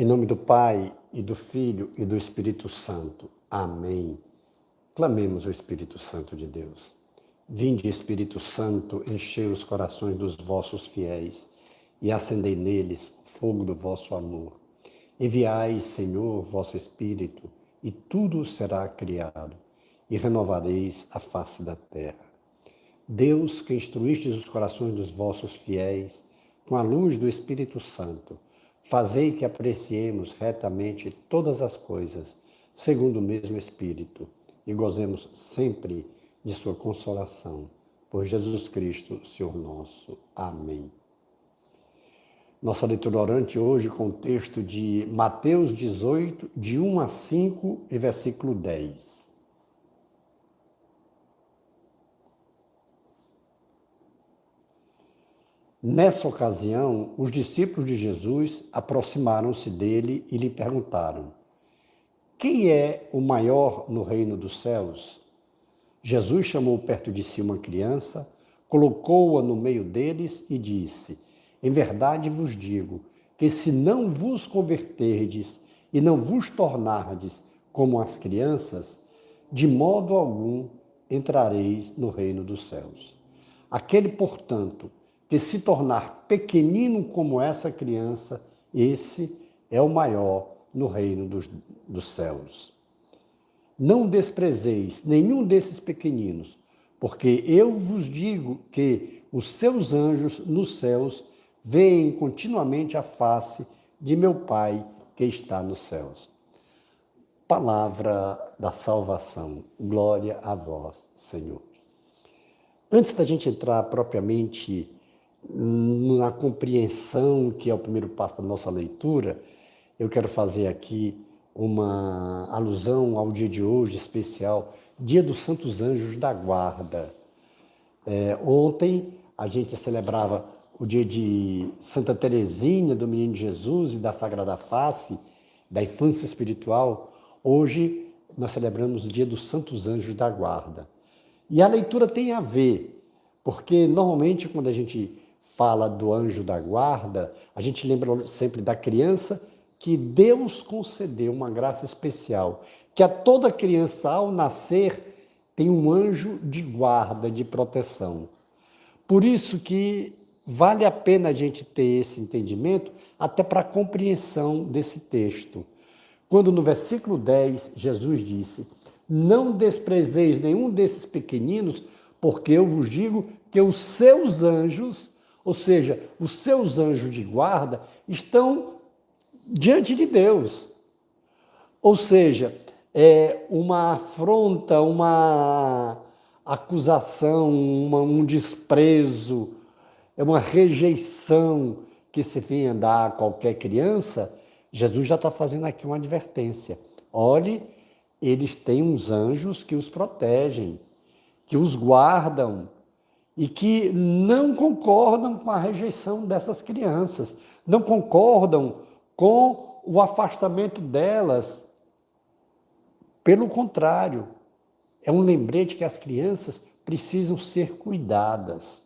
Em nome do Pai, e do Filho, e do Espírito Santo. Amém. Clamemos o Espírito Santo de Deus. Vinde, Espírito Santo, enchei os corações dos vossos fiéis e acendei neles o fogo do vosso amor. Enviai, Senhor, vosso Espírito, e tudo será criado, e renovareis a face da terra. Deus, que instruístes os corações dos vossos fiéis com a luz do Espírito Santo, fazei que apreciemos retamente todas as coisas, segundo o mesmo Espírito, e gozemos sempre de Sua consolação. Por Jesus Cristo, Senhor nosso. Amém. Nossa leitura orante hoje com o texto de Mateus 18, de 1 a 5 e versículo 10. Nessa ocasião, os discípulos de Jesus aproximaram-se dele e lhe perguntaram: Quem é o maior no reino dos céus? Jesus chamou perto de si uma criança, colocou-a no meio deles e disse: Em verdade vos digo que se não vos converterdes e não vos tornardes como as crianças, de modo algum entrareis no reino dos céus. Aquele, portanto, que se tornar pequenino como essa criança, esse é o maior no reino dos, dos céus. Não desprezeis nenhum desses pequeninos, porque eu vos digo que os seus anjos nos céus veem continuamente a face de meu Pai que está nos céus. Palavra da salvação. Glória a vós, Senhor. Antes da gente entrar propriamente na compreensão, que é o primeiro passo da nossa leitura, eu quero fazer aqui uma alusão ao dia de hoje especial, Dia dos Santos Anjos da Guarda. É, ontem a gente celebrava o dia de Santa Teresinha, do Menino Jesus e da Sagrada Face, da infância espiritual. Hoje nós celebramos o dia dos Santos Anjos da Guarda. E a leitura tem a ver, porque normalmente quando a gente fala do anjo da guarda, a gente lembra sempre da criança que Deus concedeu uma graça especial, que a toda criança ao nascer tem um anjo de guarda, de proteção. Por isso que vale a pena a gente ter esse entendimento até para a compreensão desse texto. Quando no versículo 10 Jesus disse: Não desprezeis nenhum desses pequeninos, porque eu vos digo que os seus anjos ou seja, os seus anjos de guarda estão diante de Deus. Ou seja, é uma afronta, uma acusação, uma, um desprezo, é uma rejeição que se venha dar a qualquer criança, Jesus já está fazendo aqui uma advertência. Olhe, eles têm uns anjos que os protegem, que os guardam, e que não concordam com a rejeição dessas crianças, não concordam com o afastamento delas. Pelo contrário, é um lembrete que as crianças precisam ser cuidadas.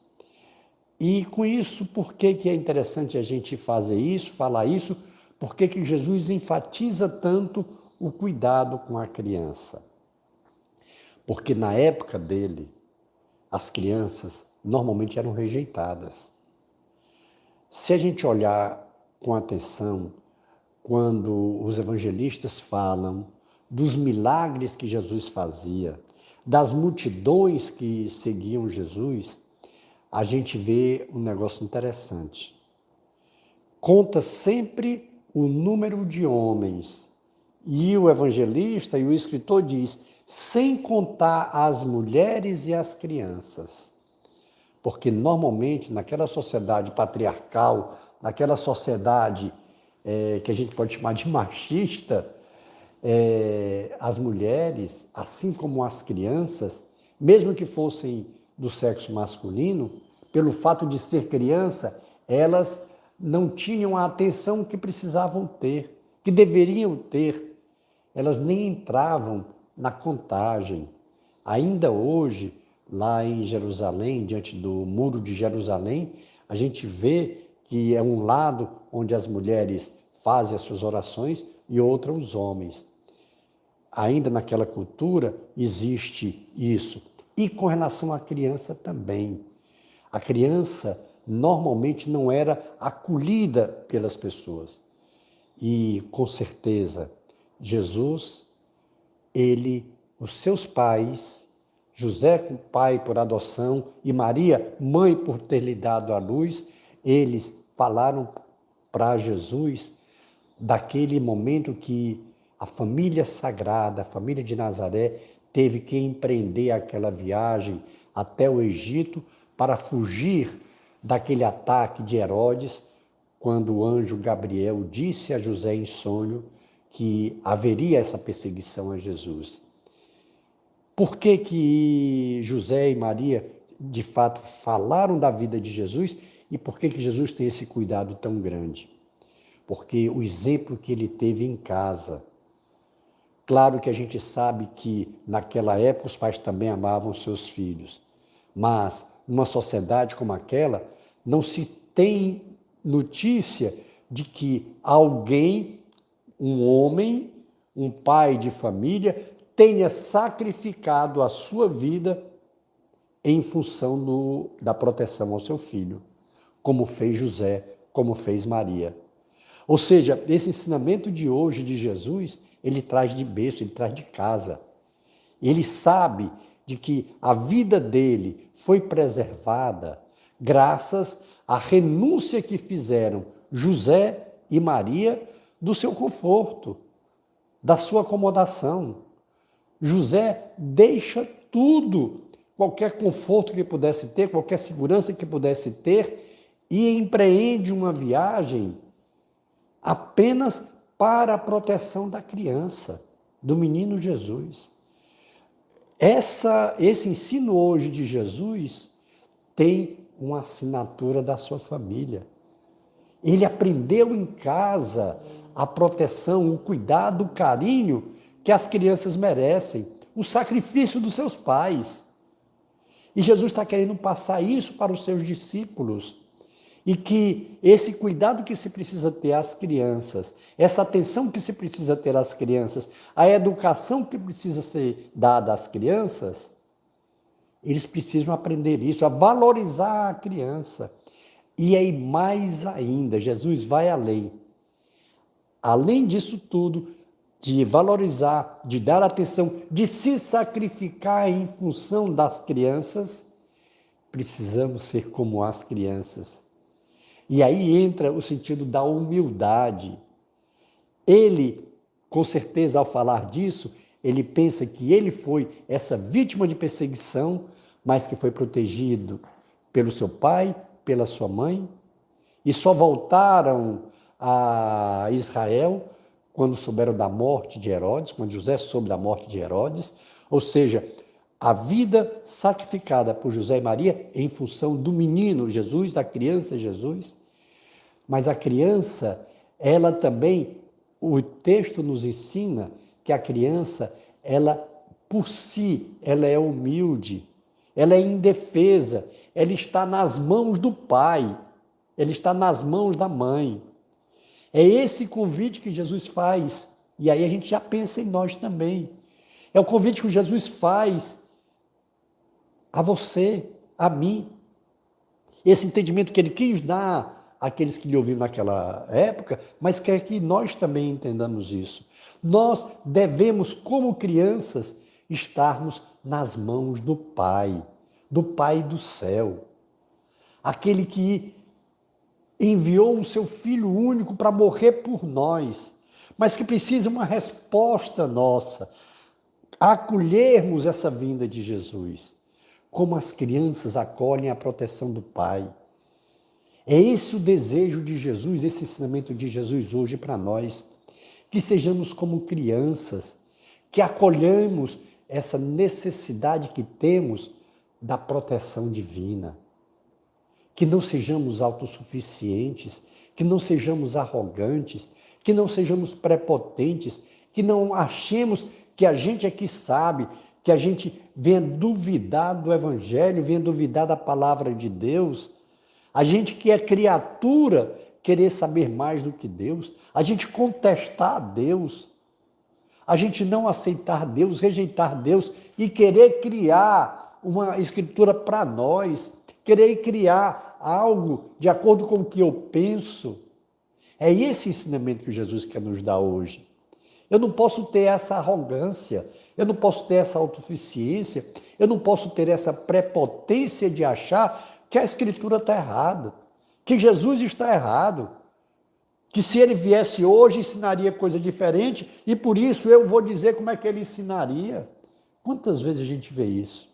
E com isso, por que, que é interessante a gente fazer isso, falar isso? Por que, que Jesus enfatiza tanto o cuidado com a criança? Porque na época dele, as crianças normalmente eram rejeitadas. Se a gente olhar com atenção, quando os evangelistas falam dos milagres que Jesus fazia, das multidões que seguiam Jesus, a gente vê um negócio interessante. Conta sempre o número de homens. E o evangelista e o escritor diz: sem contar as mulheres e as crianças. Porque normalmente naquela sociedade patriarcal, naquela sociedade é, que a gente pode chamar de machista, é, as mulheres, assim como as crianças, mesmo que fossem do sexo masculino, pelo fato de ser criança, elas não tinham a atenção que precisavam ter, que deveriam ter. Elas nem entravam na contagem. Ainda hoje, lá em Jerusalém, diante do muro de Jerusalém, a gente vê que é um lado onde as mulheres fazem as suas orações e outra os homens. Ainda naquela cultura existe isso. E com relação à criança também. A criança normalmente não era acolhida pelas pessoas. E com certeza, Jesus, ele, os seus pais, José, pai por adoção, e Maria, mãe por ter lhe dado a luz, eles falaram para Jesus daquele momento que a família sagrada, a família de Nazaré, teve que empreender aquela viagem até o Egito para fugir daquele ataque de Herodes, quando o anjo Gabriel disse a José em sonho que haveria essa perseguição a Jesus. Por que, que José e Maria, de fato, falaram da vida de Jesus e por que, que Jesus tem esse cuidado tão grande? Porque o exemplo que ele teve em casa. Claro que a gente sabe que naquela época os pais também amavam seus filhos, mas numa sociedade como aquela, não se tem notícia de que alguém, um homem, um pai de família, tenha sacrificado a sua vida em função do, da proteção ao seu filho como fez José, como fez Maria. Ou seja, esse ensinamento de hoje de Jesus, ele traz de berço, ele traz de casa. Ele sabe de que a vida dele foi preservada graças à renúncia que fizeram José e Maria do seu conforto, da sua acomodação. José deixa tudo, qualquer conforto que pudesse ter, qualquer segurança que pudesse ter, e empreende uma viagem apenas para a proteção da criança, do menino Jesus. Essa, esse ensino hoje de Jesus tem uma assinatura da sua família. Ele aprendeu em casa a proteção, o cuidado, o carinho que as crianças merecem, o sacrifício dos seus pais. E Jesus está querendo passar isso para os seus discípulos e que esse cuidado que se precisa ter às crianças, essa atenção que se precisa ter às crianças, a educação que precisa ser dada às crianças, eles precisam aprender isso, a valorizar a criança. E aí, mais ainda, Jesus vai além. Além disso tudo, de valorizar, de dar atenção, de se sacrificar em função das crianças, precisamos ser como as crianças e aí entra o sentido da humildade. Ele, com certeza, ao falar disso, ele pensa que ele foi essa vítima de perseguição, mas que foi protegido pelo seu pai, pela sua mãe, e só voltaram a Israel quando souberam da morte de Herodes, quando José soube da morte de Herodes, ou seja, a vida sacrificada por José e Maria em função do menino Jesus, da criança Jesus, mas a criança, ela também, o texto nos ensina que a criança, ela por si, ela é humilde, ela é indefesa, ela está nas mãos do pai, ela está nas mãos da mãe. É esse convite que Jesus faz, e aí a gente já pensa em nós também. É o convite que Jesus faz a você, a mim. Esse entendimento que ele quis dar aqueles que lhe ouviram naquela época, mas quer que nós também entendamos isso. Nós devemos, como crianças, estarmos nas mãos do Pai, do Pai do céu. Aquele que enviou o seu Filho único para morrer por nós, mas que precisa uma resposta nossa, acolhermos essa vinda de Jesus, como as crianças acolhem a proteção do Pai. É esse o desejo de Jesus, esse ensinamento de Jesus hoje para nós. Que sejamos como crianças, que acolhamos essa necessidade que temos da proteção divina. Que não sejamos autossuficientes, que não sejamos arrogantes, que não sejamos prepotentes, que não achemos que a gente é que sabe, que a gente venha duvidar do Evangelho, venha duvidar da palavra de Deus. A gente que é criatura querer saber mais do que Deus, a gente contestar Deus, a gente não aceitar Deus, rejeitar Deus e querer criar uma escritura para nós, querer criar algo de acordo com o que eu penso. É esse ensinamento que Jesus quer nos dar hoje. Eu não posso ter essa arrogância, eu não posso ter essa autossuficiência, eu não posso ter essa prepotência de achar que a Escritura está errada, que Jesus está errado, que se ele viesse hoje ensinaria coisa diferente e por isso eu vou dizer como é que ele ensinaria. Quantas vezes a gente vê isso?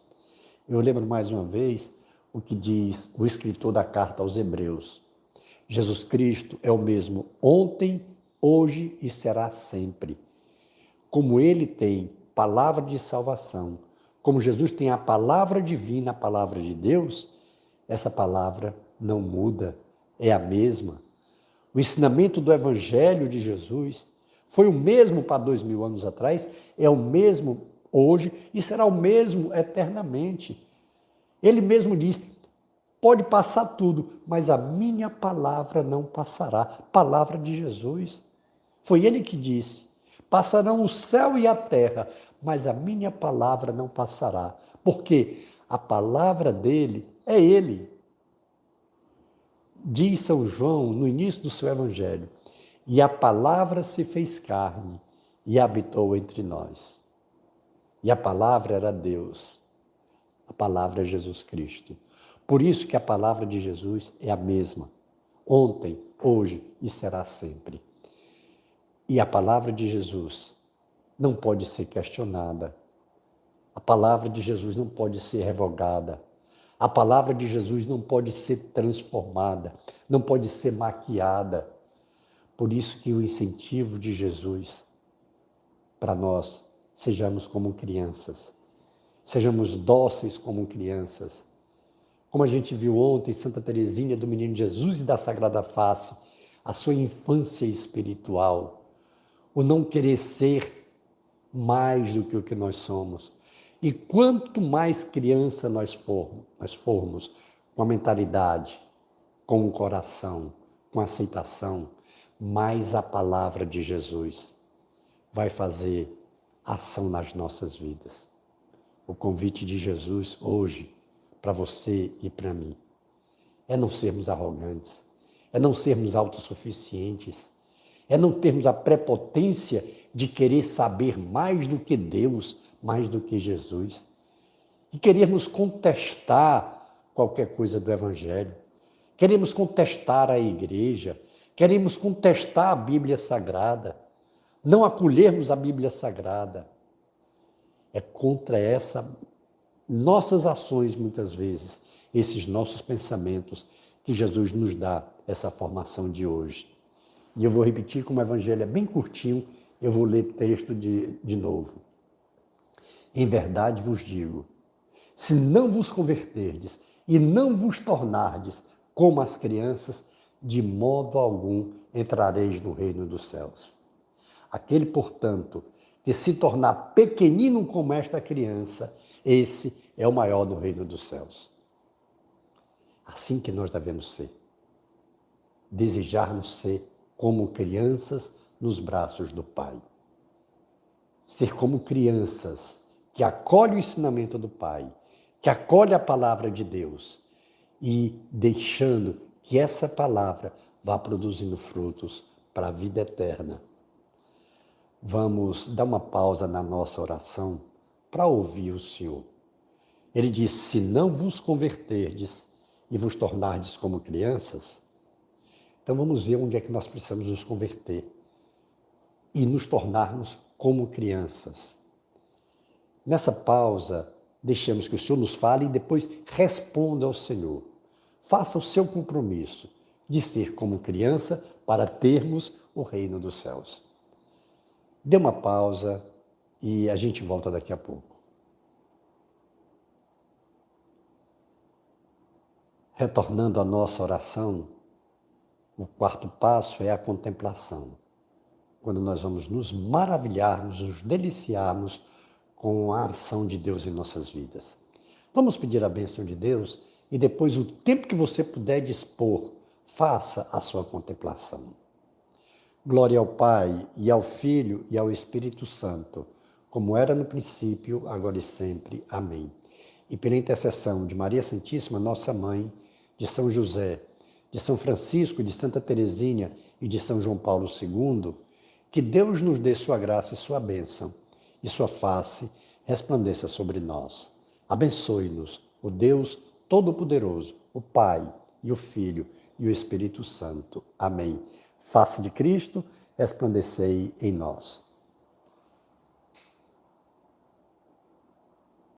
Eu lembro mais uma vez o que diz o escritor da carta aos Hebreus. Jesus Cristo é o mesmo ontem, hoje e será sempre. Como ele tem palavra de salvação, como Jesus tem a palavra divina, a palavra de Deus, essa palavra não muda, é a mesma. O ensinamento do Evangelho de Jesus foi o mesmo para dois mil anos atrás, é o mesmo hoje e será o mesmo eternamente. Ele mesmo diz: pode passar tudo, mas a minha palavra não passará. Palavra de Jesus. Foi ele que disse: passarão o céu e a terra, mas a minha palavra não passará. Porque a palavra dele é ele. Diz São João no início do seu evangelho: E a palavra se fez carne e habitou entre nós. E a palavra era Deus. A palavra é Jesus Cristo. Por isso que a palavra de Jesus é a mesma, ontem, hoje e será sempre. E a palavra de Jesus não pode ser questionada. A palavra de Jesus não pode ser revogada. A palavra de Jesus não pode ser transformada, não pode ser maquiada. Por isso que o incentivo de Jesus para nós sejamos como crianças, sejamos dóceis como crianças. Como a gente viu ontem, Santa Teresinha do Menino Jesus e da Sagrada Face, a sua infância espiritual, o não querer ser mais do que o que nós somos. E quanto mais criança nós formos, nós formos com a mentalidade, com o coração, com a aceitação, mais a palavra de Jesus vai fazer ação nas nossas vidas. O convite de Jesus hoje para você e para mim. É não sermos arrogantes, é não sermos autossuficientes, é não termos a prepotência de querer saber mais do que Deus, mais do que Jesus, e queremos contestar qualquer coisa do Evangelho, queremos contestar a igreja, queremos contestar a Bíblia Sagrada, não acolhermos a Bíblia Sagrada. É contra essa nossas ações muitas vezes, esses nossos pensamentos que Jesus nos dá essa formação de hoje. E eu vou repetir como o evangelho é bem curtinho, eu vou ler texto de, de novo. Em verdade vos digo: se não vos converterdes e não vos tornardes como as crianças, de modo algum entrareis no reino dos céus. Aquele, portanto, que se tornar pequenino como esta criança, esse é o maior no reino dos céus. Assim que nós devemos ser. Desejarmos ser como crianças nos braços do Pai. Ser como crianças que acolhe o ensinamento do Pai, que acolhe a palavra de Deus e deixando que essa palavra vá produzindo frutos para a vida eterna. Vamos dar uma pausa na nossa oração para ouvir o Senhor. Ele diz: Se não vos converterdes e vos tornardes como crianças, então vamos ver onde é que nós precisamos nos converter e nos tornarmos como crianças. Nessa pausa, deixemos que o Senhor nos fale e depois responda ao Senhor. Faça o seu compromisso de ser como criança para termos o reino dos céus. Dê uma pausa e a gente volta daqui a pouco. Retornando à nossa oração, o quarto passo é a contemplação, quando nós vamos nos maravilharmos, nos deliciarmos com a ação de Deus em nossas vidas. Vamos pedir a bênção de Deus e depois, o tempo que você puder dispor, faça a sua contemplação. Glória ao Pai, e ao Filho, e ao Espírito Santo, como era no princípio, agora e sempre. Amém. E pela intercessão de Maria Santíssima, nossa mãe, de São José, de São Francisco, de Santa Teresinha e de São João Paulo II, que Deus nos dê sua graça e sua bênção, e sua face resplandeça sobre nós. Abençoe-nos, o Deus Todo-Poderoso, o Pai e o Filho e o Espírito Santo. Amém. Face de Cristo, resplandecei em nós.